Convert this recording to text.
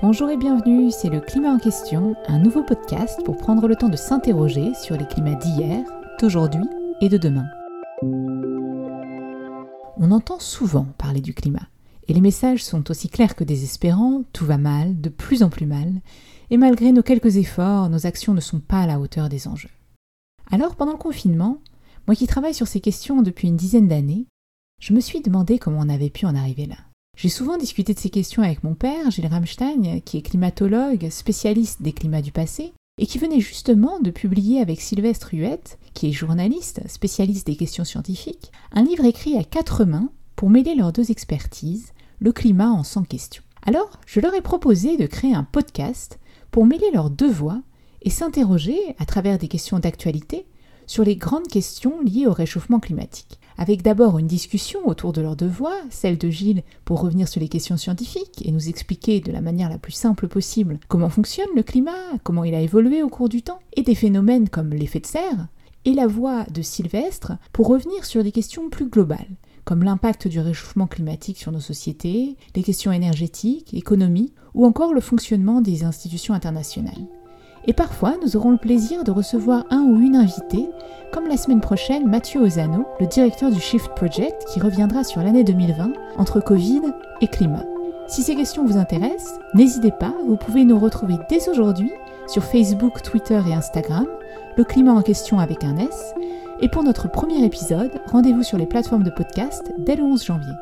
Bonjour et bienvenue, c'est le Climat en question, un nouveau podcast pour prendre le temps de s'interroger sur les climats d'hier, d'aujourd'hui et de demain. On entend souvent parler du climat, et les messages sont aussi clairs que désespérants, tout va mal, de plus en plus mal, et malgré nos quelques efforts, nos actions ne sont pas à la hauteur des enjeux. Alors, pendant le confinement, moi qui travaille sur ces questions depuis une dizaine d'années, je me suis demandé comment on avait pu en arriver là. J'ai souvent discuté de ces questions avec mon père, Gilles Ramstein, qui est climatologue, spécialiste des climats du passé, et qui venait justement de publier avec Sylvestre Huette, qui est journaliste, spécialiste des questions scientifiques, un livre écrit à quatre mains pour mêler leurs deux expertises, le climat en 100 questions. Alors, je leur ai proposé de créer un podcast pour mêler leurs deux voix et s'interroger, à travers des questions d'actualité, sur les grandes questions liées au réchauffement climatique avec d'abord une discussion autour de leurs deux voix, celle de Gilles pour revenir sur les questions scientifiques et nous expliquer de la manière la plus simple possible comment fonctionne le climat, comment il a évolué au cours du temps, et des phénomènes comme l'effet de serre, et la voix de Sylvestre pour revenir sur des questions plus globales, comme l'impact du réchauffement climatique sur nos sociétés, les questions énergétiques, économiques, ou encore le fonctionnement des institutions internationales. Et parfois, nous aurons le plaisir de recevoir un ou une invitée, comme la semaine prochaine Mathieu Ozano, le directeur du Shift Project, qui reviendra sur l'année 2020 entre Covid et climat. Si ces questions vous intéressent, n'hésitez pas, vous pouvez nous retrouver dès aujourd'hui sur Facebook, Twitter et Instagram, le climat en question avec un S. Et pour notre premier épisode, rendez-vous sur les plateformes de podcast dès le 11 janvier.